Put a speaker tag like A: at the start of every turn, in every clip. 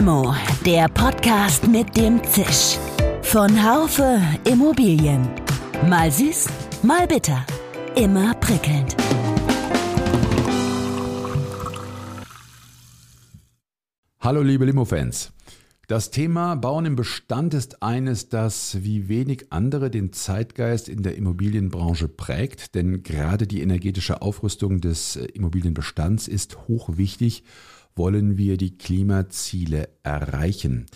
A: Limo, der Podcast mit dem Zisch. Von Haufe Immobilien. Mal süß, mal bitter. Immer prickelnd.
B: Hallo liebe Limo-Fans. Das Thema Bauen im Bestand ist eines, das wie wenig andere den Zeitgeist in der Immobilienbranche prägt, denn gerade die energetische Aufrüstung des Immobilienbestands ist hochwichtig wollen wir die Klimaziele erreichen.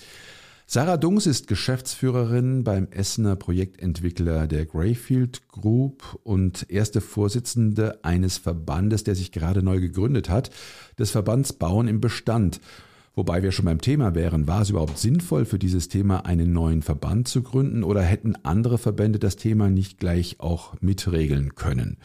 B: Sarah Dungs ist Geschäftsführerin beim Essener Projektentwickler der Greyfield Group und erste Vorsitzende eines Verbandes, der sich gerade neu gegründet hat, des Verbands Bauen im Bestand. Wobei wir schon beim Thema wären, war es überhaupt sinnvoll für dieses Thema einen neuen Verband zu gründen oder hätten andere Verbände das Thema nicht gleich auch mitregeln können?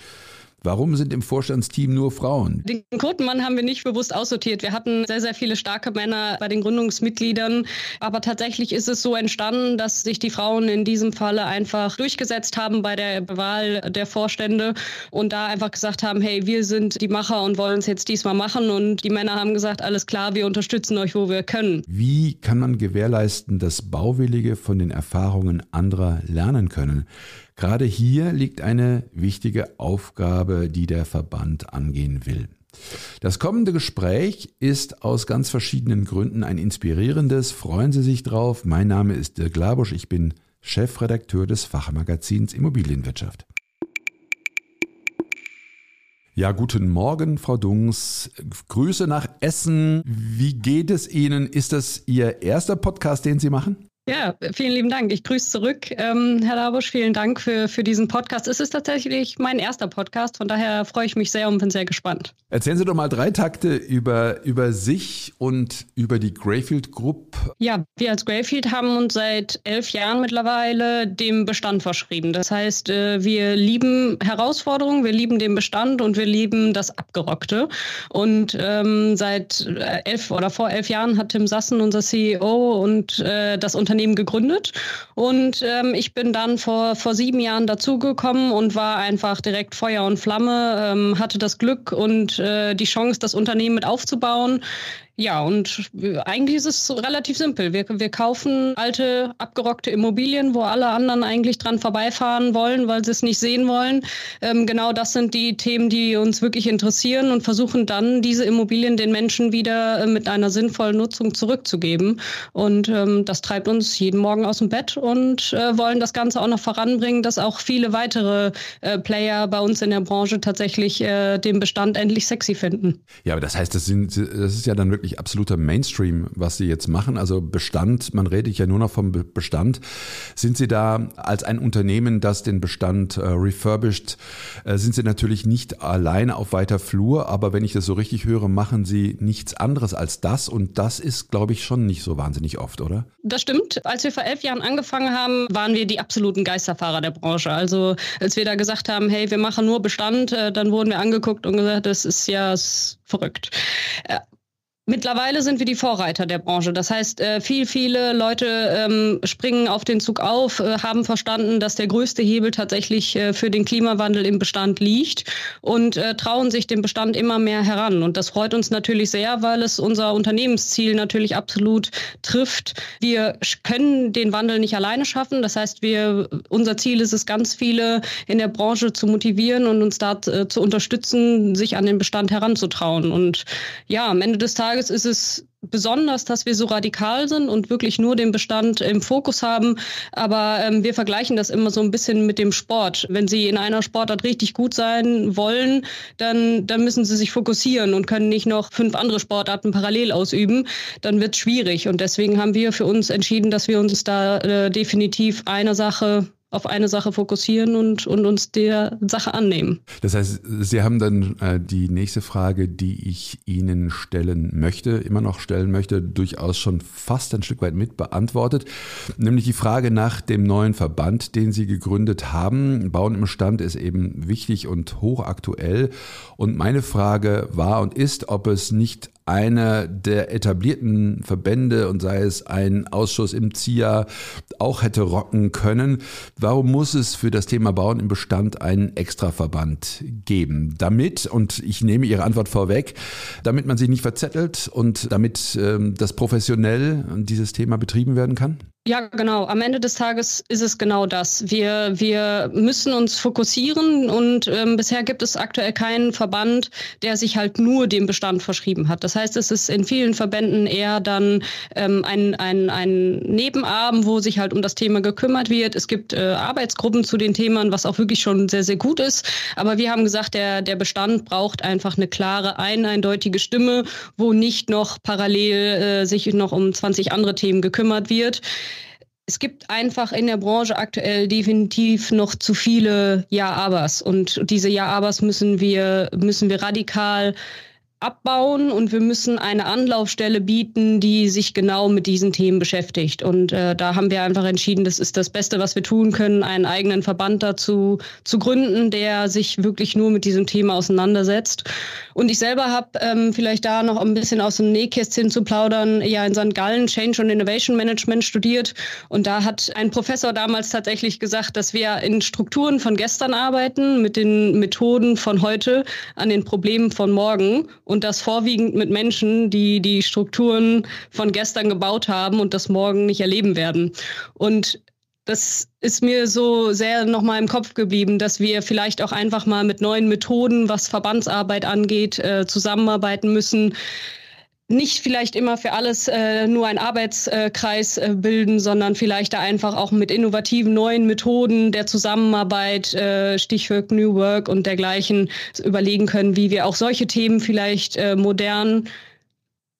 B: Warum sind im Vorstandsteam nur Frauen?
C: Den Quotenmann haben wir nicht bewusst aussortiert. Wir hatten sehr, sehr viele starke Männer bei den Gründungsmitgliedern. Aber tatsächlich ist es so entstanden, dass sich die Frauen in diesem Falle einfach durchgesetzt haben bei der Wahl der Vorstände und da einfach gesagt haben, hey, wir sind die Macher und wollen es jetzt diesmal machen. Und die Männer haben gesagt, alles klar, wir unterstützen euch, wo wir können.
B: Wie kann man gewährleisten, dass Bauwillige von den Erfahrungen anderer lernen können? Gerade hier liegt eine wichtige Aufgabe, die der Verband angehen will. Das kommende Gespräch ist aus ganz verschiedenen Gründen ein inspirierendes. Freuen Sie sich drauf. Mein Name ist Dirk Labusch. Ich bin Chefredakteur des Fachmagazins Immobilienwirtschaft. Ja, guten Morgen, Frau Dungs. Grüße nach Essen. Wie geht es Ihnen? Ist das Ihr erster Podcast, den Sie machen?
C: Ja, vielen lieben Dank. Ich grüße zurück. Ähm, Herr Labusch, vielen Dank für, für diesen Podcast. Es ist tatsächlich mein erster Podcast, von daher freue ich mich sehr und bin sehr gespannt.
B: Erzählen Sie doch mal drei Takte über, über sich und über die Greyfield Group.
C: Ja, wir als Greyfield haben uns seit elf Jahren mittlerweile dem Bestand verschrieben. Das heißt, äh, wir lieben Herausforderungen, wir lieben den Bestand und wir lieben das Abgerockte. Und ähm, seit äh, elf oder vor elf Jahren hat Tim Sassen, unser CEO, und äh, das Unternehmen Unternehmen gegründet. Und ähm, ich bin dann vor, vor sieben Jahren dazugekommen und war einfach direkt Feuer und Flamme, ähm, hatte das Glück und äh, die Chance, das Unternehmen mit aufzubauen. Ja, und eigentlich ist es relativ simpel. Wir, wir kaufen alte, abgerockte Immobilien, wo alle anderen eigentlich dran vorbeifahren wollen, weil sie es nicht sehen wollen. Ähm, genau das sind die Themen, die uns wirklich interessieren und versuchen dann, diese Immobilien den Menschen wieder äh, mit einer sinnvollen Nutzung zurückzugeben. Und ähm, das treibt uns jeden Morgen aus dem Bett und äh, wollen das Ganze auch noch voranbringen, dass auch viele weitere äh, Player bei uns in der Branche tatsächlich äh, den Bestand endlich sexy finden.
B: Ja, aber das heißt, das, sind, das ist ja dann wirklich wirklich absoluter Mainstream, was Sie jetzt machen. Also Bestand, man redet ja nur noch vom Bestand. Sind Sie da als ein Unternehmen, das den Bestand äh, refurbished, äh, sind Sie natürlich nicht alleine auf weiter Flur, aber wenn ich das so richtig höre, machen Sie nichts anderes als das und das ist, glaube ich, schon nicht so wahnsinnig oft, oder?
C: Das stimmt. Als wir vor elf Jahren angefangen haben, waren wir die absoluten Geisterfahrer der Branche. Also als wir da gesagt haben, hey, wir machen nur Bestand, äh, dann wurden wir angeguckt und gesagt, das ist ja verrückt. Mittlerweile sind wir die Vorreiter der Branche. Das heißt, äh, viel, viele Leute ähm, springen auf den Zug auf, äh, haben verstanden, dass der größte Hebel tatsächlich äh, für den Klimawandel im Bestand liegt und trauen sich dem Bestand immer mehr heran. Und das freut uns natürlich sehr, weil es unser Unternehmensziel natürlich absolut trifft. Wir können den Wandel nicht alleine schaffen. Das heißt, wir, unser Ziel ist es, ganz viele in der Branche zu motivieren und uns da zu unterstützen, sich an den Bestand heranzutrauen. Und ja, am Ende des Tages Tages ist es besonders, dass wir so radikal sind und wirklich nur den Bestand im Fokus haben. Aber ähm, wir vergleichen das immer so ein bisschen mit dem Sport. Wenn Sie in einer Sportart richtig gut sein wollen, dann, dann müssen Sie sich fokussieren und können nicht noch fünf andere Sportarten parallel ausüben. Dann wird es schwierig. Und deswegen haben wir für uns entschieden, dass wir uns da äh, definitiv einer Sache auf eine Sache fokussieren und, und uns der Sache annehmen.
B: Das heißt, Sie haben dann äh, die nächste Frage, die ich Ihnen stellen möchte, immer noch stellen möchte, durchaus schon fast ein Stück weit mit beantwortet, nämlich die Frage nach dem neuen Verband, den Sie gegründet haben. Bauen im Stand ist eben wichtig und hochaktuell. Und meine Frage war und ist, ob es nicht einer der etablierten Verbände und sei es ein Ausschuss im ZIA auch hätte rocken können. Warum muss es für das Thema Bauen im Bestand einen Extraverband geben? Damit, und ich nehme Ihre Antwort vorweg, damit man sich nicht verzettelt und damit ähm, das professionell dieses Thema betrieben werden kann?
C: Ja, genau. Am Ende des Tages ist es genau das. Wir, wir müssen uns fokussieren und ähm, bisher gibt es aktuell keinen Verband, der sich halt nur dem Bestand verschrieben hat. Das heißt, es ist in vielen Verbänden eher dann ähm, ein, ein, ein Nebenarm, wo sich halt um das Thema gekümmert wird. Es gibt äh, Arbeitsgruppen zu den Themen, was auch wirklich schon sehr, sehr gut ist. Aber wir haben gesagt, der, der Bestand braucht einfach eine klare, ein, eindeutige Stimme, wo nicht noch parallel äh, sich noch um 20 andere Themen gekümmert wird es gibt einfach in der Branche aktuell definitiv noch zu viele Ja-Abers. Und diese Ja-Abers müssen wir, müssen wir radikal abbauen und wir müssen eine Anlaufstelle bieten, die sich genau mit diesen Themen beschäftigt. Und äh, da haben wir einfach entschieden, das ist das Beste, was wir tun können, einen eigenen Verband dazu zu gründen, der sich wirklich nur mit diesem Thema auseinandersetzt. Und ich selber habe ähm, vielleicht da noch ein bisschen aus dem Nähkästchen zu plaudern, ja in St. Gallen Change und Innovation Management studiert. Und da hat ein Professor damals tatsächlich gesagt, dass wir in Strukturen von gestern arbeiten, mit den Methoden von heute an den Problemen von morgen und das vorwiegend mit Menschen, die die Strukturen von gestern gebaut haben und das morgen nicht erleben werden. Und das ist mir so sehr nochmal im Kopf geblieben, dass wir vielleicht auch einfach mal mit neuen Methoden, was Verbandsarbeit angeht, äh, zusammenarbeiten müssen nicht vielleicht immer für alles äh, nur ein Arbeitskreis äh, bilden, sondern vielleicht da einfach auch mit innovativen neuen Methoden der Zusammenarbeit, äh, Stichwort New Work und dergleichen überlegen können, wie wir auch solche Themen vielleicht äh, modern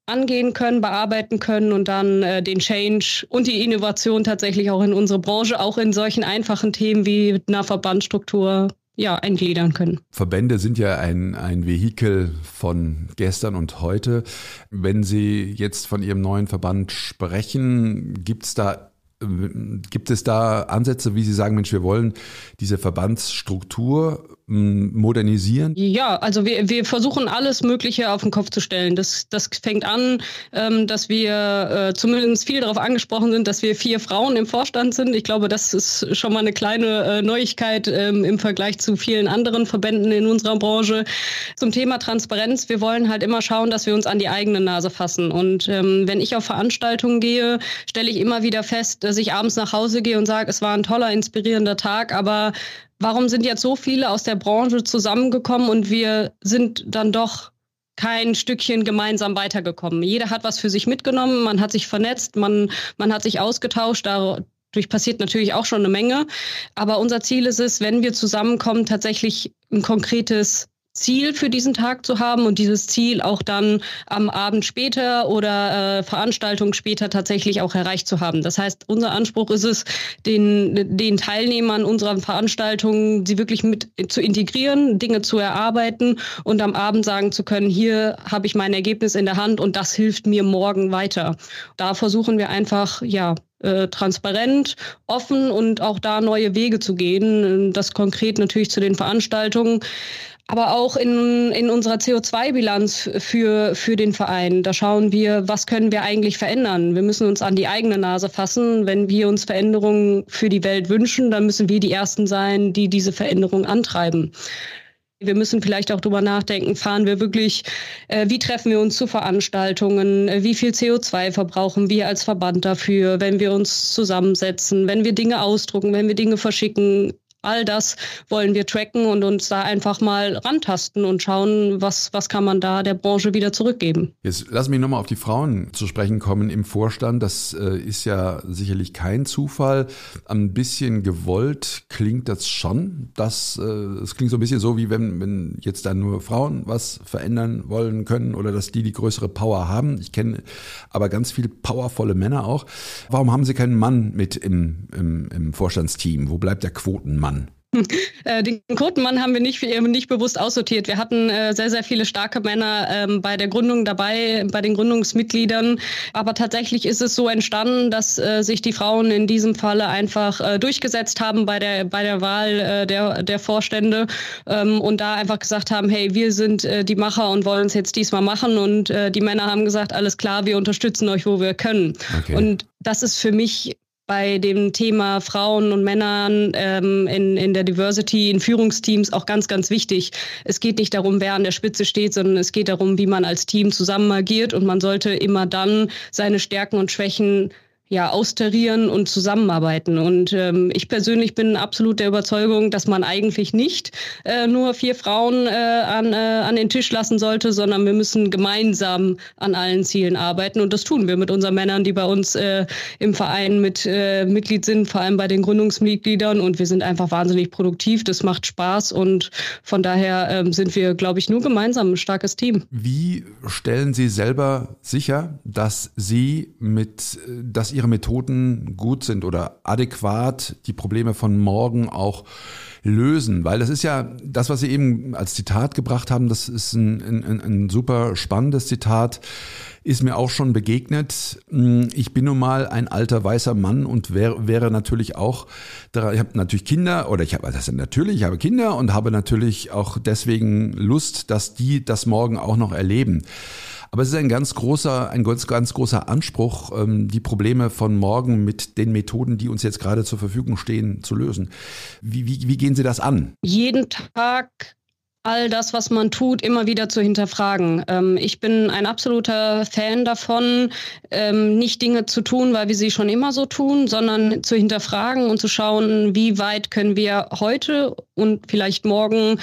C: angehen können, bearbeiten können und dann äh, den Change und die Innovation tatsächlich auch in unsere Branche, auch in solchen einfachen Themen wie einer Verbandstruktur ja, eingliedern können.
B: Verbände sind ja ein, ein Vehikel von gestern und heute. Wenn Sie jetzt von Ihrem neuen Verband sprechen, gibt es da Gibt es da Ansätze, wie Sie sagen, Mensch, wir wollen diese Verbandsstruktur modernisieren?
C: Ja, also wir, wir versuchen alles Mögliche auf den Kopf zu stellen. Das, das fängt an, ähm, dass wir äh, zumindest viel darauf angesprochen sind, dass wir vier Frauen im Vorstand sind. Ich glaube, das ist schon mal eine kleine äh, Neuigkeit ähm, im Vergleich zu vielen anderen Verbänden in unserer Branche. Zum Thema Transparenz, wir wollen halt immer schauen, dass wir uns an die eigene Nase fassen. Und ähm, wenn ich auf Veranstaltungen gehe, stelle ich immer wieder fest, dass ich abends nach Hause gehe und sage, es war ein toller, inspirierender Tag, aber warum sind jetzt so viele aus der Branche zusammengekommen und wir sind dann doch kein Stückchen gemeinsam weitergekommen. Jeder hat was für sich mitgenommen, man hat sich vernetzt, man, man hat sich ausgetauscht. Dadurch passiert natürlich auch schon eine Menge. Aber unser Ziel ist es, wenn wir zusammenkommen, tatsächlich ein konkretes Ziel für diesen Tag zu haben und dieses Ziel auch dann am Abend später oder äh, Veranstaltung später tatsächlich auch erreicht zu haben. Das heißt, unser Anspruch ist es, den, den Teilnehmern unserer Veranstaltung sie wirklich mit zu integrieren, Dinge zu erarbeiten und am Abend sagen zu können, hier habe ich mein Ergebnis in der Hand und das hilft mir morgen weiter. Da versuchen wir einfach, ja, äh, transparent, offen und auch da neue Wege zu gehen. Das konkret natürlich zu den Veranstaltungen aber auch in, in unserer CO2-Bilanz für, für den Verein. Da schauen wir, was können wir eigentlich verändern. Wir müssen uns an die eigene Nase fassen. Wenn wir uns Veränderungen für die Welt wünschen, dann müssen wir die Ersten sein, die diese Veränderung antreiben. Wir müssen vielleicht auch drüber nachdenken, fahren wir wirklich, äh, wie treffen wir uns zu Veranstaltungen, wie viel CO2 verbrauchen wir als Verband dafür, wenn wir uns zusammensetzen, wenn wir Dinge ausdrucken, wenn wir Dinge verschicken, All das wollen wir tracken und uns da einfach mal rantasten und schauen, was, was kann man da der Branche wieder zurückgeben.
B: Jetzt lass mich nochmal auf die Frauen zu sprechen kommen im Vorstand. Das äh, ist ja sicherlich kein Zufall. Ein bisschen gewollt klingt das schon. Das, äh, es klingt so ein bisschen so, wie wenn, wenn jetzt da nur Frauen was verändern wollen können oder dass die die größere Power haben. Ich kenne aber ganz viele powervolle Männer auch. Warum haben Sie keinen Mann mit im, im, im Vorstandsteam? Wo bleibt der Quotenmann?
C: Äh, den Quotenmann haben wir nicht, nicht bewusst aussortiert. Wir hatten äh, sehr, sehr viele starke Männer ähm, bei der Gründung dabei, bei den Gründungsmitgliedern. Aber tatsächlich ist es so entstanden, dass äh, sich die Frauen in diesem Falle einfach durchgesetzt haben bei der, bei der Wahl der, der Vorstände ähm, und da einfach gesagt haben, hey, wir sind die Macher und wollen es jetzt diesmal machen. Und die Männer haben gesagt, alles klar, wir unterstützen euch, wo wir können. Okay. Und das ist für mich bei dem Thema Frauen und Männern ähm, in, in der Diversity, in Führungsteams auch ganz, ganz wichtig. Es geht nicht darum, wer an der Spitze steht, sondern es geht darum, wie man als Team zusammen agiert und man sollte immer dann seine Stärken und Schwächen ja, austarieren und zusammenarbeiten. Und ähm, ich persönlich bin absolut der Überzeugung, dass man eigentlich nicht äh, nur vier Frauen äh, an, äh, an den Tisch lassen sollte, sondern wir müssen gemeinsam an allen Zielen arbeiten. Und das tun wir mit unseren Männern, die bei uns äh, im Verein mit äh, Mitglied sind, vor allem bei den Gründungsmitgliedern. Und wir sind einfach wahnsinnig produktiv. Das macht Spaß. Und von daher äh, sind wir, glaube ich, nur gemeinsam ein starkes Team.
B: Wie stellen Sie selber sicher, dass Sie mit, dass Ihre Methoden gut sind oder adäquat die Probleme von morgen auch lösen? Weil das ist ja das, was Sie eben als Zitat gebracht haben, das ist ein, ein, ein super spannendes Zitat ist mir auch schon begegnet. Ich bin nun mal ein alter weißer Mann und wäre, wäre natürlich auch, ich habe natürlich Kinder oder ich habe das natürlich, ich habe Kinder und habe natürlich auch deswegen Lust, dass die das morgen auch noch erleben. Aber es ist ein ganz großer, ein ganz, ganz großer Anspruch, ähm, die Probleme von morgen mit den Methoden, die uns jetzt gerade zur Verfügung stehen, zu lösen. Wie, wie, wie gehen Sie das an?
C: Jeden Tag all das, was man tut, immer wieder zu hinterfragen. Ähm, ich bin ein absoluter Fan davon, ähm, nicht Dinge zu tun, weil wir sie schon immer so tun, sondern zu hinterfragen und zu schauen, wie weit können wir heute und vielleicht morgen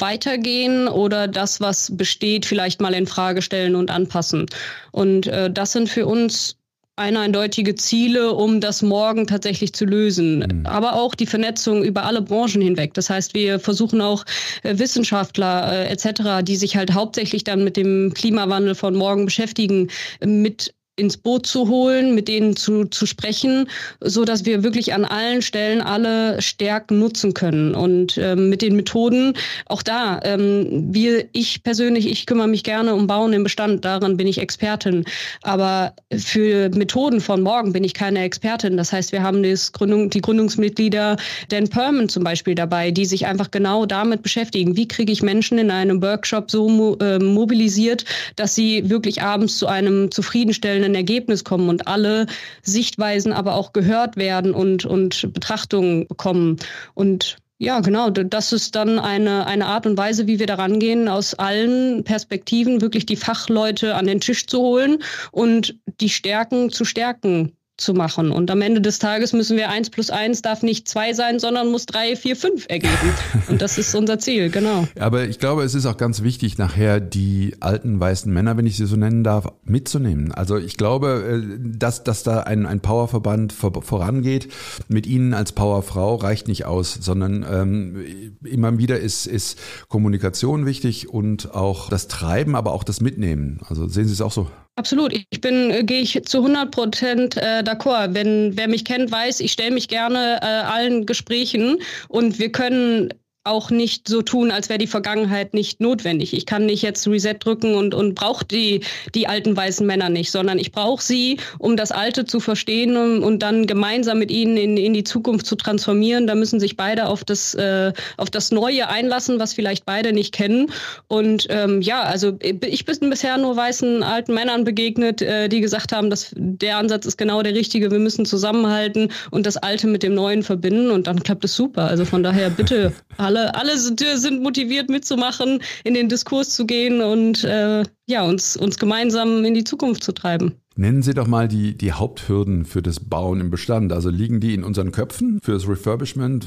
C: weitergehen oder das, was besteht, vielleicht mal in Frage stellen und anpassen. Und äh, das sind für uns eindeutige Ziele, um das morgen tatsächlich zu lösen. Mhm. Aber auch die Vernetzung über alle Branchen hinweg. Das heißt, wir versuchen auch äh, Wissenschaftler äh, etc., die sich halt hauptsächlich dann mit dem Klimawandel von morgen beschäftigen, mit ins Boot zu holen, mit denen zu, zu sprechen, so dass wir wirklich an allen Stellen alle Stärken nutzen können. Und ähm, mit den Methoden, auch da, ähm, wir, ich persönlich, ich kümmere mich gerne um Bauen im Bestand, daran bin ich Expertin. Aber für Methoden von morgen bin ich keine Expertin. Das heißt, wir haben das Gründung, die Gründungsmitglieder Dan Perman zum Beispiel dabei, die sich einfach genau damit beschäftigen. Wie kriege ich Menschen in einem Workshop so mo äh, mobilisiert, dass sie wirklich abends zu einem zufriedenstellenden ein Ergebnis kommen und alle Sichtweisen aber auch gehört werden und, und Betrachtungen bekommen. Und ja, genau. Das ist dann eine, eine Art und Weise, wie wir daran gehen, aus allen Perspektiven wirklich die Fachleute an den Tisch zu holen und die Stärken zu stärken zu machen. Und am Ende des Tages müssen wir eins plus eins darf nicht zwei sein, sondern muss drei, vier, fünf ergeben. Und das ist unser Ziel, genau.
B: Aber ich glaube, es ist auch ganz wichtig, nachher die alten weißen Männer, wenn ich sie so nennen darf, mitzunehmen. Also ich glaube, äh, dass, dass da ein, ein Powerverband vorangeht, mit ihnen als Powerfrau reicht nicht aus, sondern ähm, immer wieder ist, ist Kommunikation wichtig und auch das Treiben, aber auch das Mitnehmen. Also sehen Sie es auch so?
C: Absolut. Ich bin, äh, gehe ich zu 100 Prozent äh, d'accord. Wenn wer mich kennt, weiß, ich stelle mich gerne äh, allen Gesprächen und wir können auch nicht so tun, als wäre die Vergangenheit nicht notwendig. Ich kann nicht jetzt Reset drücken und, und brauche die, die alten weißen Männer nicht, sondern ich brauche sie, um das Alte zu verstehen und, und dann gemeinsam mit ihnen in, in die Zukunft zu transformieren. Da müssen sich beide auf das, äh, auf das Neue einlassen, was vielleicht beide nicht kennen. Und ähm, ja, also ich bin bisher nur weißen alten Männern begegnet, äh, die gesagt haben, dass der Ansatz ist genau der richtige. Wir müssen zusammenhalten und das Alte mit dem Neuen verbinden und dann klappt es super. Also von daher bitte alle, alle sind motiviert mitzumachen, in den Diskurs zu gehen und äh, ja, uns, uns gemeinsam in die Zukunft zu treiben.
B: Nennen Sie doch mal die, die Haupthürden für das Bauen im Bestand. Also liegen die in unseren Köpfen für das Refurbishment?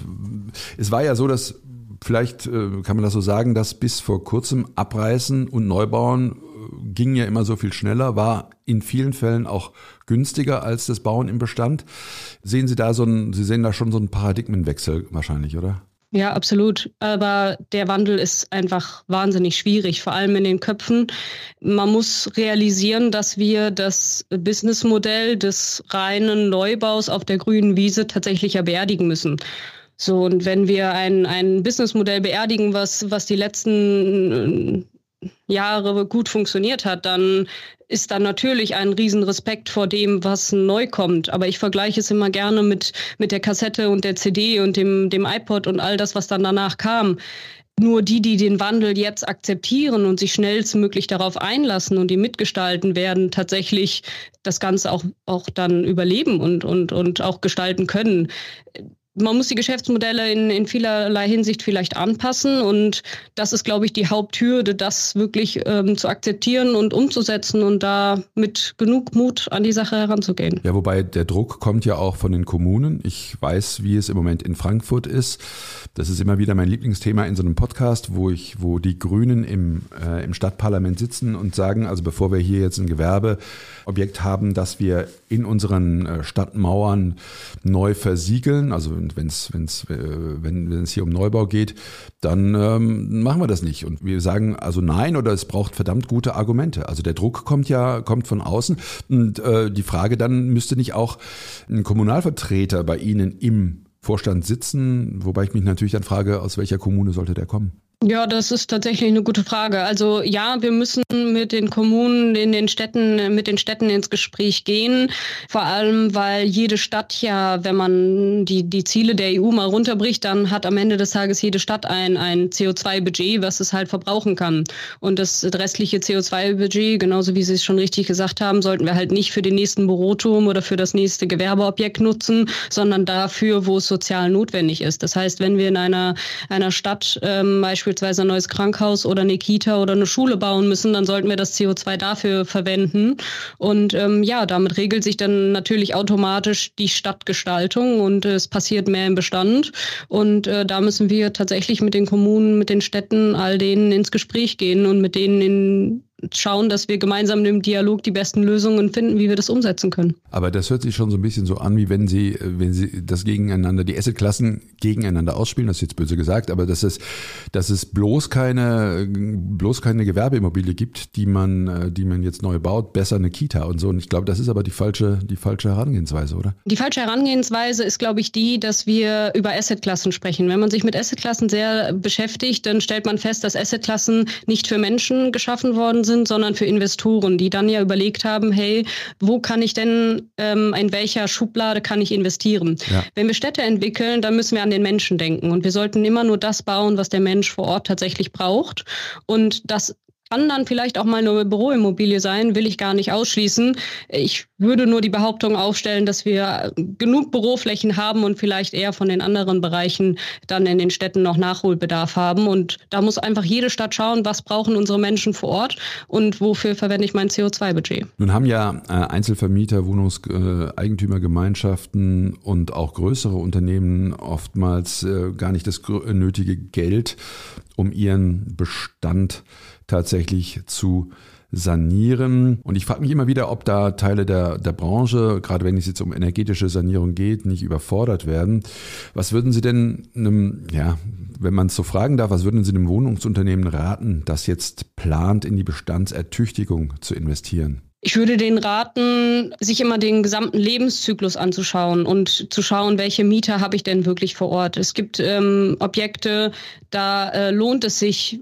B: Es war ja so, dass vielleicht äh, kann man das so sagen, dass bis vor kurzem Abreißen und Neubauen äh, ging ja immer so viel schneller, war in vielen Fällen auch günstiger als das Bauen im Bestand. Sehen Sie da so einen, Sie sehen da schon so einen Paradigmenwechsel wahrscheinlich, oder?
C: Ja, absolut. Aber der Wandel ist einfach wahnsinnig schwierig, vor allem in den Köpfen. Man muss realisieren, dass wir das Businessmodell des reinen Neubaus auf der grünen Wiese tatsächlich ja beerdigen müssen. So, und wenn wir ein, ein Businessmodell beerdigen, was, was die letzten Jahre gut funktioniert hat, dann ist dann natürlich ein Riesenrespekt vor dem, was neu kommt. Aber ich vergleiche es immer gerne mit, mit der Kassette und der CD und dem, dem iPod und all das, was dann danach kam. Nur die, die den Wandel jetzt akzeptieren und sich schnellstmöglich darauf einlassen und die mitgestalten werden, tatsächlich das Ganze auch, auch dann überleben und, und, und auch gestalten können man muss die Geschäftsmodelle in, in vielerlei Hinsicht vielleicht anpassen und das ist, glaube ich, die Haupthürde, das wirklich ähm, zu akzeptieren und umzusetzen und da mit genug Mut an die Sache heranzugehen.
B: Ja, wobei der Druck kommt ja auch von den Kommunen. Ich weiß, wie es im Moment in Frankfurt ist. Das ist immer wieder mein Lieblingsthema in so einem Podcast, wo ich, wo die Grünen im, äh, im Stadtparlament sitzen und sagen, also bevor wir hier jetzt ein Gewerbeobjekt haben, dass wir in unseren äh, Stadtmauern neu versiegeln, also wenn's, wenn's, äh, wenn es hier um Neubau geht, dann ähm, machen wir das nicht. Und wir sagen also nein oder es braucht verdammt gute Argumente. Also der Druck kommt ja, kommt von außen. Und äh, die Frage dann müsste nicht auch ein Kommunalvertreter bei Ihnen im Vorstand sitzen, wobei ich mich natürlich dann frage, aus welcher Kommune sollte der kommen?
C: Ja, das ist tatsächlich eine gute Frage. Also ja, wir müssen mit den Kommunen, in den Städten, mit den Städten ins Gespräch gehen. Vor allem, weil jede Stadt ja, wenn man die, die Ziele der EU mal runterbricht, dann hat am Ende des Tages jede Stadt ein, ein CO2-Budget, was es halt verbrauchen kann. Und das restliche CO2-Budget, genauso wie Sie es schon richtig gesagt haben, sollten wir halt nicht für den nächsten Büroturm oder für das nächste Gewerbeobjekt nutzen, sondern dafür, wo es sozial notwendig ist. Das heißt, wenn wir in einer, einer Stadt ähm, beispielsweise beispielsweise ein neues Krankenhaus oder eine Kita oder eine Schule bauen müssen, dann sollten wir das CO2 dafür verwenden. Und ähm, ja, damit regelt sich dann natürlich automatisch die Stadtgestaltung und äh, es passiert mehr im Bestand. Und äh, da müssen wir tatsächlich mit den Kommunen, mit den Städten, all denen ins Gespräch gehen und mit denen in schauen, dass wir gemeinsam im Dialog die besten Lösungen finden, wie wir das umsetzen können.
B: Aber das hört sich schon so ein bisschen so an, wie wenn Sie, wenn Sie das gegeneinander, die Assetklassen gegeneinander ausspielen, das ist jetzt böse gesagt, aber dass es, dass es bloß keine, bloß keine Gewerbeimmobilie gibt, die man, die man jetzt neu baut, besser eine Kita und so. Und ich glaube, das ist aber die falsche, die falsche Herangehensweise, oder?
C: Die falsche Herangehensweise ist, glaube ich, die, dass wir über Assetklassen sprechen. Wenn man sich mit Assetklassen sehr beschäftigt, dann stellt man fest, dass Assetklassen nicht für Menschen geschaffen worden sind, sondern für Investoren, die dann ja überlegt haben, hey, wo kann ich denn, ähm, in welcher Schublade kann ich investieren? Ja. Wenn wir Städte entwickeln, dann müssen wir an den Menschen denken und wir sollten immer nur das bauen, was der Mensch vor Ort tatsächlich braucht. Und das kann dann vielleicht auch mal eine Büroimmobilie sein, will ich gar nicht ausschließen. Ich würde nur die Behauptung aufstellen, dass wir genug Büroflächen haben und vielleicht eher von den anderen Bereichen dann in den Städten noch Nachholbedarf haben. Und da muss einfach jede Stadt schauen, was brauchen unsere Menschen vor Ort und wofür verwende ich mein CO2-Budget.
B: Nun haben ja äh, Einzelvermieter, Wohnungseigentümergemeinschaften und auch größere Unternehmen oftmals äh, gar nicht das nötige Geld, um ihren Bestand tatsächlich zu sanieren. Und ich frage mich immer wieder, ob da Teile der, der Branche, gerade wenn es jetzt um energetische Sanierung geht, nicht überfordert werden. Was würden Sie denn einem, ja, wenn man es so fragen darf, was würden Sie einem Wohnungsunternehmen raten, das jetzt plant, in die Bestandsertüchtigung zu investieren?
C: Ich würde den raten, sich immer den gesamten Lebenszyklus anzuschauen und zu schauen, welche Mieter habe ich denn wirklich vor Ort. Es gibt ähm, Objekte, da äh, lohnt es sich,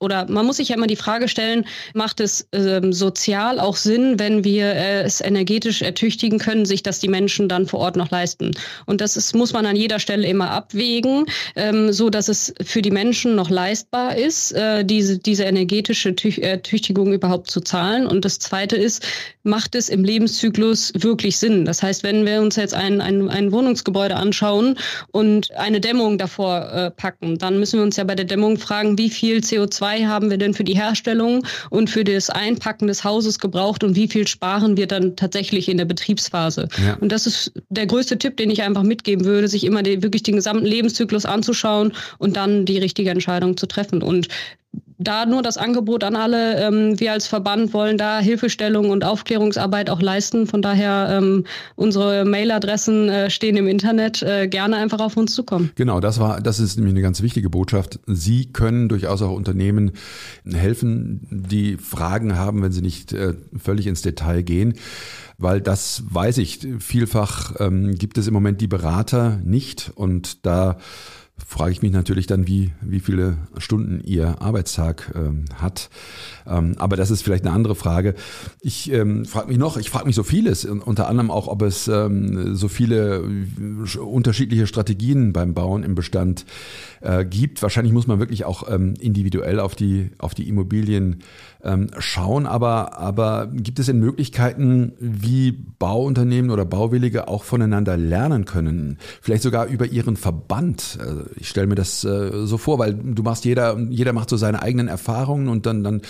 C: oder man muss sich ja immer die Frage stellen, macht es ähm, sozial auch Sinn, wenn wir äh, es energetisch ertüchtigen können, sich das die Menschen dann vor Ort noch leisten? Und das ist, muss man an jeder Stelle immer abwägen, ähm, so dass es für die Menschen noch leistbar ist, äh, diese, diese energetische Ertüchtigung überhaupt zu zahlen. Und das Zweite ist, macht es im Lebenszyklus wirklich Sinn? Das heißt, wenn wir uns jetzt ein, ein, ein Wohnungsgebäude anschauen und eine Dämmung davor äh, packen, dann müssen wir uns ja bei der Dämmung fragen, wie viel CO2 haben wir denn für die Herstellung und für das Einpacken des Hauses gebraucht und wie viel sparen wir dann tatsächlich in der Betriebsphase? Ja. Und das ist der größte Tipp, den ich einfach mitgeben würde, sich immer die, wirklich den gesamten Lebenszyklus anzuschauen und dann die richtige Entscheidung zu treffen. Und da nur das Angebot an alle. Ähm, wir als Verband wollen da Hilfestellung und Aufklärungsarbeit auch leisten. Von daher ähm, unsere Mailadressen äh, stehen im Internet. Äh, gerne einfach auf uns zukommen.
B: Genau, das war, das ist nämlich eine ganz wichtige Botschaft. Sie können durchaus auch Unternehmen helfen, die Fragen haben, wenn sie nicht äh, völlig ins Detail gehen weil das weiß ich, vielfach ähm, gibt es im Moment die Berater nicht und da frage ich mich natürlich dann, wie, wie viele Stunden Ihr Arbeitstag ähm, hat. Ähm, aber das ist vielleicht eine andere Frage. Ich ähm, frage mich noch, ich frage mich so vieles, unter anderem auch, ob es ähm, so viele unterschiedliche Strategien beim Bauen im Bestand äh, gibt. Wahrscheinlich muss man wirklich auch ähm, individuell auf die, auf die Immobilien ähm, schauen. Aber, aber gibt es denn Möglichkeiten, wie Bauunternehmen oder Bauwillige auch voneinander lernen können? Vielleicht sogar über ihren Verband. Also ich stelle mir das äh, so vor, weil du machst jeder, jeder macht so seine eigenen Erfahrungen und dann, dann,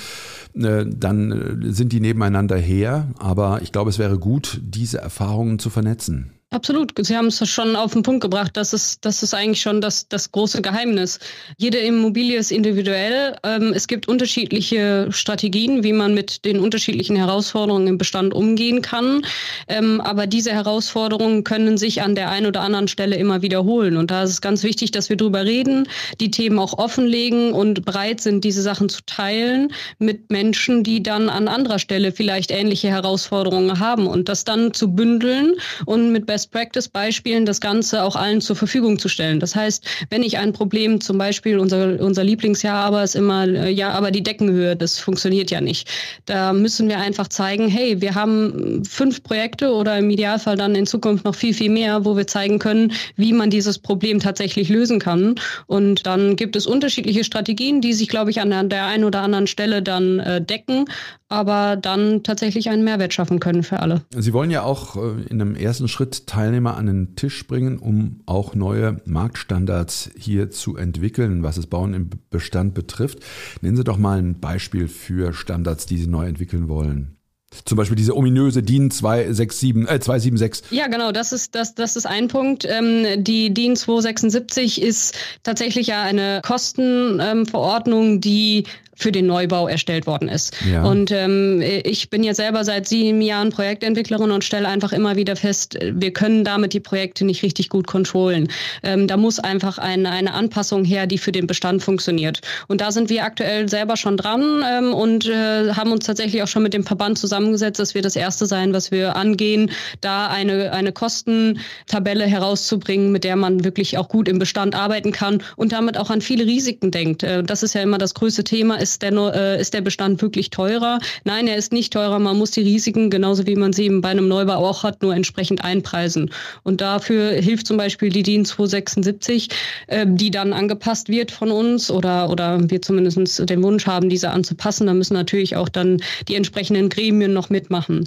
B: äh, dann sind die nebeneinander her. Aber ich glaube, es wäre gut, diese Erfahrungen zu vernetzen.
C: Absolut. Sie haben es schon auf den Punkt gebracht. Das ist, das ist eigentlich schon das, das große Geheimnis. Jede Immobilie ist individuell. Ähm, es gibt unterschiedliche Strategien, wie man mit den unterschiedlichen Herausforderungen im Bestand umgehen kann. Ähm, aber diese Herausforderungen können sich an der einen oder anderen Stelle immer wiederholen. Und da ist es ganz wichtig, dass wir drüber reden, die Themen auch offenlegen und bereit sind, diese Sachen zu teilen mit Menschen, die dann an anderer Stelle vielleicht ähnliche Herausforderungen haben und das dann zu bündeln und mit Best-Practice-Beispielen das Ganze auch allen zur Verfügung zu stellen. Das heißt, wenn ich ein Problem, zum Beispiel unser, unser Lieblingsjahr aber ist immer, äh, ja, aber die Deckenhöhe, das funktioniert ja nicht. Da müssen wir einfach zeigen, hey, wir haben fünf Projekte oder im Idealfall dann in Zukunft noch viel, viel mehr, wo wir zeigen können, wie man dieses Problem tatsächlich lösen kann. Und dann gibt es unterschiedliche Strategien, die sich, glaube ich, an der einen oder anderen Stelle dann äh, decken aber dann tatsächlich einen Mehrwert schaffen können für alle.
B: Sie wollen ja auch äh, in einem ersten Schritt Teilnehmer an den Tisch bringen, um auch neue Marktstandards hier zu entwickeln, was das Bauen im Bestand betrifft. Nennen Sie doch mal ein Beispiel für Standards, die Sie neu entwickeln wollen. Zum Beispiel diese ominöse DIN 267, äh, 276.
C: Ja, genau, das ist, das, das ist ein Punkt. Ähm, die DIN 276 ist tatsächlich ja eine Kostenverordnung, ähm, die für den Neubau erstellt worden ist. Ja. Und ähm, ich bin ja selber seit sieben Jahren Projektentwicklerin und stelle einfach immer wieder fest, wir können damit die Projekte nicht richtig gut kontrollen. Ähm, da muss einfach eine, eine Anpassung her, die für den Bestand funktioniert. Und da sind wir aktuell selber schon dran ähm, und äh, haben uns tatsächlich auch schon mit dem Verband zusammengesetzt, dass wir das Erste sein, was wir angehen, da eine, eine Kostentabelle herauszubringen, mit der man wirklich auch gut im Bestand arbeiten kann und damit auch an viele Risiken denkt. Äh, das ist ja immer das größte Thema, ist ist der, äh, ist der Bestand wirklich teurer? Nein, er ist nicht teurer. Man muss die Risiken, genauso wie man sie eben bei einem Neubau auch hat, nur entsprechend einpreisen. Und dafür hilft zum Beispiel die DIN 276, äh, die dann angepasst wird von uns oder, oder wir zumindest den Wunsch haben, diese anzupassen. Da müssen natürlich auch dann die entsprechenden Gremien noch mitmachen.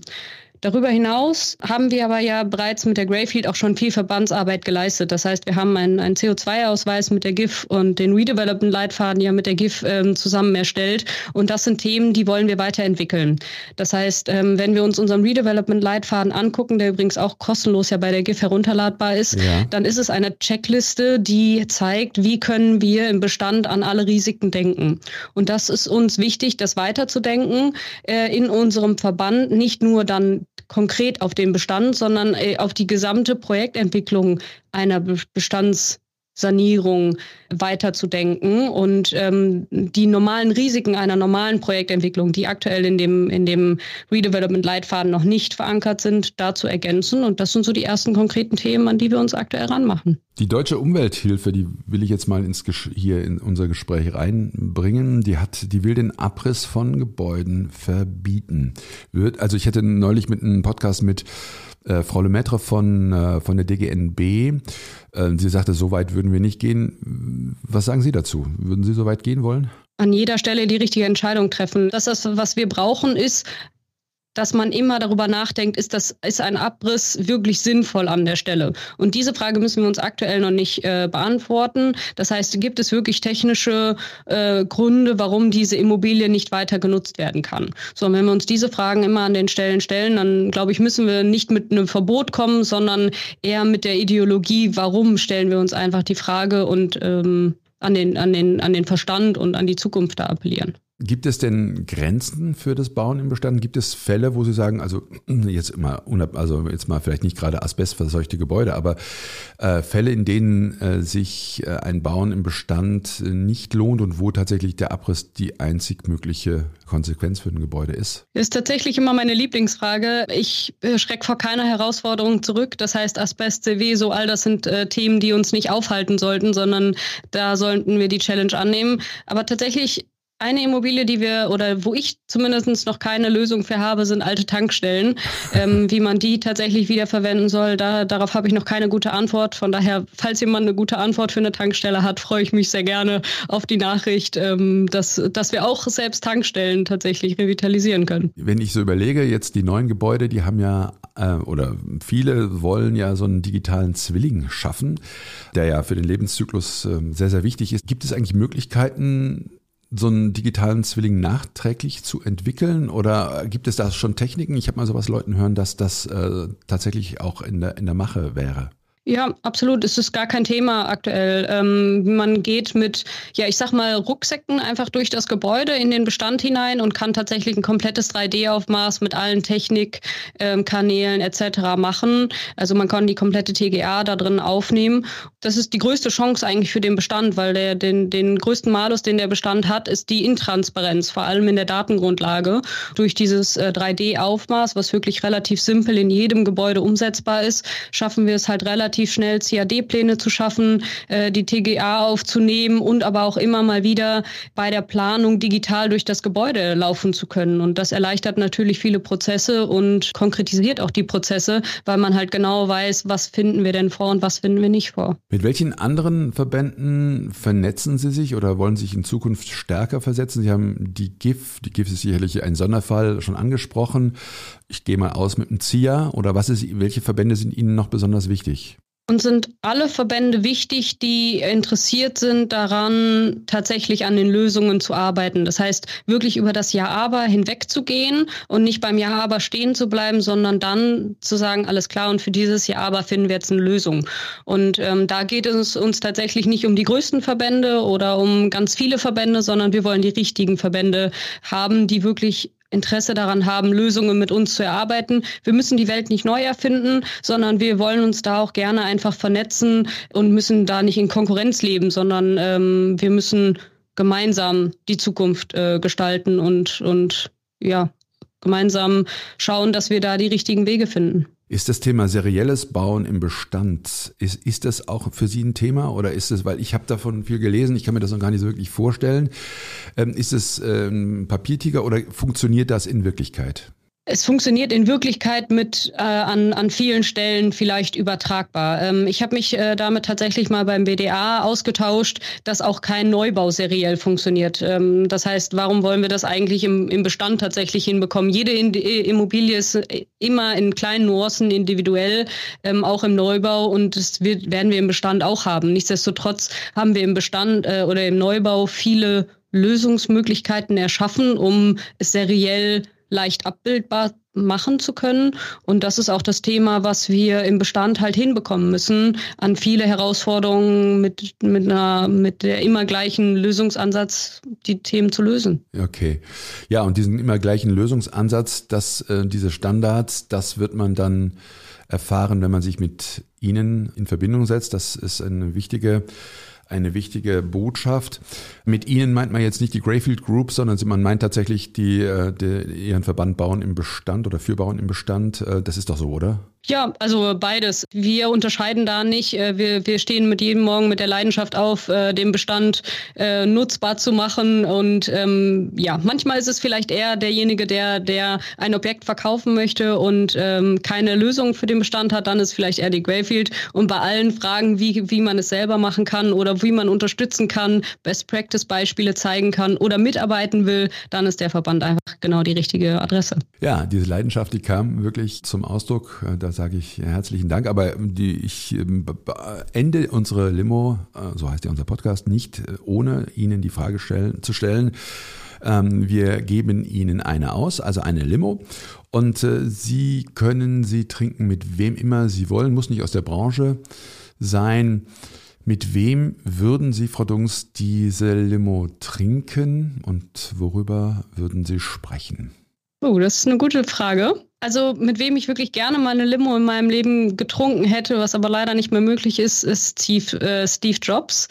C: Darüber hinaus haben wir aber ja bereits mit der Greyfield auch schon viel Verbandsarbeit geleistet. Das heißt, wir haben einen, einen CO2-Ausweis mit der GIF und den Redevelopment-Leitfaden ja mit der GIF ähm, zusammen erstellt. Und das sind Themen, die wollen wir weiterentwickeln. Das heißt, ähm, wenn wir uns unseren Redevelopment-Leitfaden angucken, der übrigens auch kostenlos ja bei der GIF herunterladbar ist, ja. dann ist es eine Checkliste, die zeigt, wie können wir im Bestand an alle Risiken denken. Und das ist uns wichtig, das weiterzudenken äh, in unserem Verband, nicht nur dann konkret auf den Bestand, sondern äh, auf die gesamte Projektentwicklung einer Bestands Sanierung weiterzudenken und ähm, die normalen Risiken einer normalen Projektentwicklung, die aktuell in dem, in dem Redevelopment-Leitfaden noch nicht verankert sind, da zu ergänzen. Und das sind so die ersten konkreten Themen, an die wir uns aktuell ranmachen.
B: Die deutsche Umwelthilfe, die will ich jetzt mal ins hier in unser Gespräch reinbringen, die hat, die will den Abriss von Gebäuden verbieten. Wird, also ich hatte neulich mit einem Podcast mit äh, Frau Lemaitre von, äh, von der DGNB. Äh, sie sagte, so weit würden wir nicht gehen. Was sagen Sie dazu? Würden Sie so weit gehen wollen?
C: An jeder Stelle die richtige Entscheidung treffen. Das, was wir brauchen, ist dass man immer darüber nachdenkt, ist das ist ein Abriss wirklich sinnvoll an der Stelle? Und diese Frage müssen wir uns aktuell noch nicht äh, beantworten. Das heißt, gibt es wirklich technische äh, Gründe, warum diese Immobilie nicht weiter genutzt werden kann? So, und wenn wir uns diese Fragen immer an den Stellen stellen, dann glaube ich, müssen wir nicht mit einem Verbot kommen, sondern eher mit der Ideologie, warum stellen wir uns einfach die Frage und ähm, an den, an den, an den Verstand und an die Zukunft da appellieren.
B: Gibt es denn Grenzen für das Bauen im Bestand? Gibt es Fälle, wo Sie sagen, also jetzt immer, also jetzt mal vielleicht nicht gerade asbestverseuchte Gebäude, aber äh, Fälle, in denen äh, sich äh, ein Bauen im Bestand nicht lohnt und wo tatsächlich der Abriss die einzig mögliche Konsequenz für ein Gebäude ist?
C: Ist tatsächlich immer meine Lieblingsfrage. Ich schrecke vor keiner Herausforderung zurück. Das heißt, Asbest, CW, so all das sind Themen, die uns nicht aufhalten sollten, sondern da sollten wir die Challenge annehmen. Aber tatsächlich eine Immobilie, die wir oder wo ich zumindest noch keine Lösung für habe, sind alte Tankstellen. Ähm, wie man die tatsächlich wiederverwenden soll, da, darauf habe ich noch keine gute Antwort. Von daher, falls jemand eine gute Antwort für eine Tankstelle hat, freue ich mich sehr gerne auf die Nachricht, ähm, dass, dass wir auch selbst Tankstellen tatsächlich revitalisieren können.
B: Wenn ich so überlege, jetzt die neuen Gebäude, die haben ja äh, oder viele wollen ja so einen digitalen Zwilling schaffen, der ja für den Lebenszyklus äh, sehr, sehr wichtig ist. Gibt es eigentlich Möglichkeiten, so einen digitalen Zwilling nachträglich zu entwickeln? Oder gibt es da schon Techniken? Ich habe mal sowas Leuten hören, dass das äh, tatsächlich auch in der, in der Mache wäre.
C: Ja, absolut. Es ist gar kein Thema aktuell. Ähm, man geht mit, ja, ich sag mal, Rucksäcken einfach durch das Gebäude in den Bestand hinein und kann tatsächlich ein komplettes 3D-Aufmaß mit allen Technikkanälen ähm, etc. machen. Also man kann die komplette TGA da drin aufnehmen. Das ist die größte Chance eigentlich für den Bestand, weil der den, den größten Malus, den der Bestand hat, ist die Intransparenz, vor allem in der Datengrundlage. Durch dieses äh, 3D-Aufmaß, was wirklich relativ simpel in jedem Gebäude umsetzbar ist, schaffen wir es halt relativ relativ schnell CAD-Pläne zu schaffen, äh, die TGA aufzunehmen und aber auch immer mal wieder bei der Planung digital durch das Gebäude laufen zu können. Und das erleichtert natürlich viele Prozesse und konkretisiert auch die Prozesse, weil man halt genau weiß, was finden wir denn vor und was finden wir nicht vor.
B: Mit welchen anderen Verbänden vernetzen Sie sich oder wollen sich in Zukunft stärker versetzen? Sie haben die GIF, die GIF ist sicherlich ein Sonderfall, schon angesprochen. Ich gehe mal aus mit dem ZIA oder was ist, welche Verbände sind Ihnen noch besonders wichtig?
C: Und sind alle Verbände wichtig, die interessiert sind daran, tatsächlich an den Lösungen zu arbeiten. Das heißt, wirklich über das Ja-Aber hinwegzugehen und nicht beim Ja-Aber stehen zu bleiben, sondern dann zu sagen, alles klar, und für dieses Ja-Aber finden wir jetzt eine Lösung. Und ähm, da geht es uns tatsächlich nicht um die größten Verbände oder um ganz viele Verbände, sondern wir wollen die richtigen Verbände haben, die wirklich Interesse daran haben, Lösungen mit uns zu erarbeiten. Wir müssen die Welt nicht neu erfinden, sondern wir wollen uns da auch gerne einfach vernetzen und müssen da nicht in Konkurrenz leben, sondern ähm, wir müssen gemeinsam die Zukunft äh, gestalten und, und ja, gemeinsam schauen, dass wir da die richtigen Wege finden.
B: Ist das Thema serielles Bauen im Bestand, ist, ist das auch für Sie ein Thema oder ist es, weil ich habe davon viel gelesen, ich kann mir das noch gar nicht so wirklich vorstellen, ähm, ist es ähm, Papiertiger oder funktioniert das in Wirklichkeit?
C: Es funktioniert in Wirklichkeit mit äh, an, an vielen Stellen vielleicht übertragbar. Ähm, ich habe mich äh, damit tatsächlich mal beim BDA ausgetauscht, dass auch kein Neubau seriell funktioniert. Ähm, das heißt, warum wollen wir das eigentlich im, im Bestand tatsächlich hinbekommen? Jede in Immobilie ist äh, immer in kleinen Nuancen individuell, ähm, auch im Neubau und das wird, werden wir im Bestand auch haben. Nichtsdestotrotz haben wir im Bestand äh, oder im Neubau viele Lösungsmöglichkeiten erschaffen, um seriell leicht abbildbar machen zu können. Und das ist auch das Thema, was wir im Bestand halt hinbekommen müssen, an viele Herausforderungen mit, mit, einer, mit der immer gleichen Lösungsansatz die Themen zu lösen.
B: Okay. Ja, und diesen immer gleichen Lösungsansatz, dass äh, diese Standards, das wird man dann erfahren, wenn man sich mit Ihnen in Verbindung setzt. Das ist eine wichtige eine wichtige Botschaft. Mit Ihnen meint man jetzt nicht die Greyfield Group, sondern man meint tatsächlich die, äh, die Ihren Verband Bauen im Bestand oder für Bauen im Bestand. Äh, das ist doch so, oder?
C: Ja, also beides. Wir unterscheiden da nicht. Äh, wir, wir stehen mit jedem Morgen mit der Leidenschaft auf, den Bestand nutzbar zu machen. Und ähm, ja, manchmal ist es vielleicht eher derjenige, der, der ein Objekt verkaufen möchte und ähm, keine Lösung für den Bestand hat. Dann ist vielleicht eher die Greyfield. Und bei allen Fragen, wie, wie man es selber machen kann oder wie man unterstützen kann, Best-Practice-Beispiele zeigen kann oder mitarbeiten will, dann ist der Verband einfach genau die richtige Adresse.
B: Ja, diese Leidenschaft, die kam wirklich zum Ausdruck. Da sage ich herzlichen Dank. Aber die, ich ähm, ende unsere Limo, äh, so heißt ja unser Podcast, nicht äh, ohne Ihnen die Frage stellen, zu stellen. Ähm, wir geben Ihnen eine aus, also eine Limo. Und äh, Sie können sie trinken mit wem immer Sie wollen, muss nicht aus der Branche sein. Mit wem würden Sie, Frau Dungs, diese Limo trinken und worüber würden Sie sprechen?
C: Oh, das ist eine gute Frage. Also mit wem ich wirklich gerne mal eine Limo in meinem Leben getrunken hätte, was aber leider nicht mehr möglich ist, ist Steve, äh, Steve Jobs.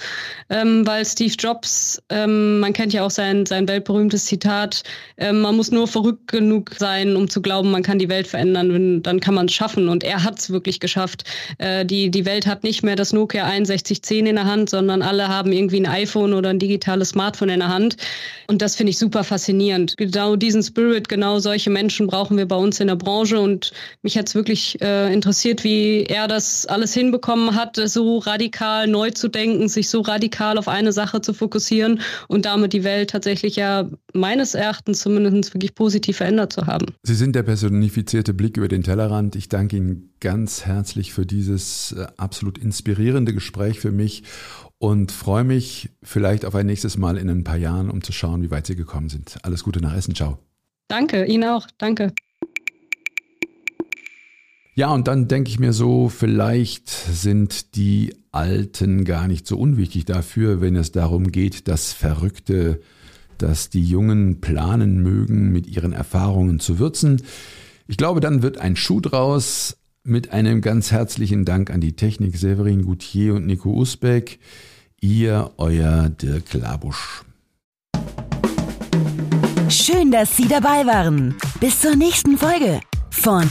C: Ähm, weil Steve Jobs, ähm, man kennt ja auch sein, sein weltberühmtes Zitat, ähm, man muss nur verrückt genug sein, um zu glauben, man kann die Welt verändern, wenn, dann kann man es schaffen. Und er hat es wirklich geschafft. Äh, die, die Welt hat nicht mehr das Nokia 6110 in der Hand, sondern alle haben irgendwie ein iPhone oder ein digitales Smartphone in der Hand. Und das finde ich super faszinierend. Genau diesen Spirit, genau solche Menschen brauchen wir bei uns in der Branche und mich hat es wirklich äh, interessiert, wie er das alles hinbekommen hat, so radikal neu zu denken, sich so radikal auf eine Sache zu fokussieren und damit die Welt tatsächlich ja meines Erachtens zumindest wirklich positiv verändert zu haben.
B: Sie sind der personifizierte Blick über den Tellerrand. Ich danke Ihnen ganz herzlich für dieses äh, absolut inspirierende Gespräch für mich und freue mich vielleicht auf ein nächstes Mal in ein paar Jahren, um zu schauen, wie weit Sie gekommen sind. Alles Gute nach Essen. Ciao.
C: Danke, Ihnen auch. Danke.
B: Ja, und dann denke ich mir so, vielleicht sind die Alten gar nicht so unwichtig dafür, wenn es darum geht, das Verrückte, das die Jungen planen mögen, mit ihren Erfahrungen zu würzen. Ich glaube, dann wird ein Schuh draus mit einem ganz herzlichen Dank an die Technik Severin Goutier und Nico Usbeck. Ihr, euer Dirk Labusch.
A: Schön, dass Sie dabei waren. Bis zur nächsten Folge von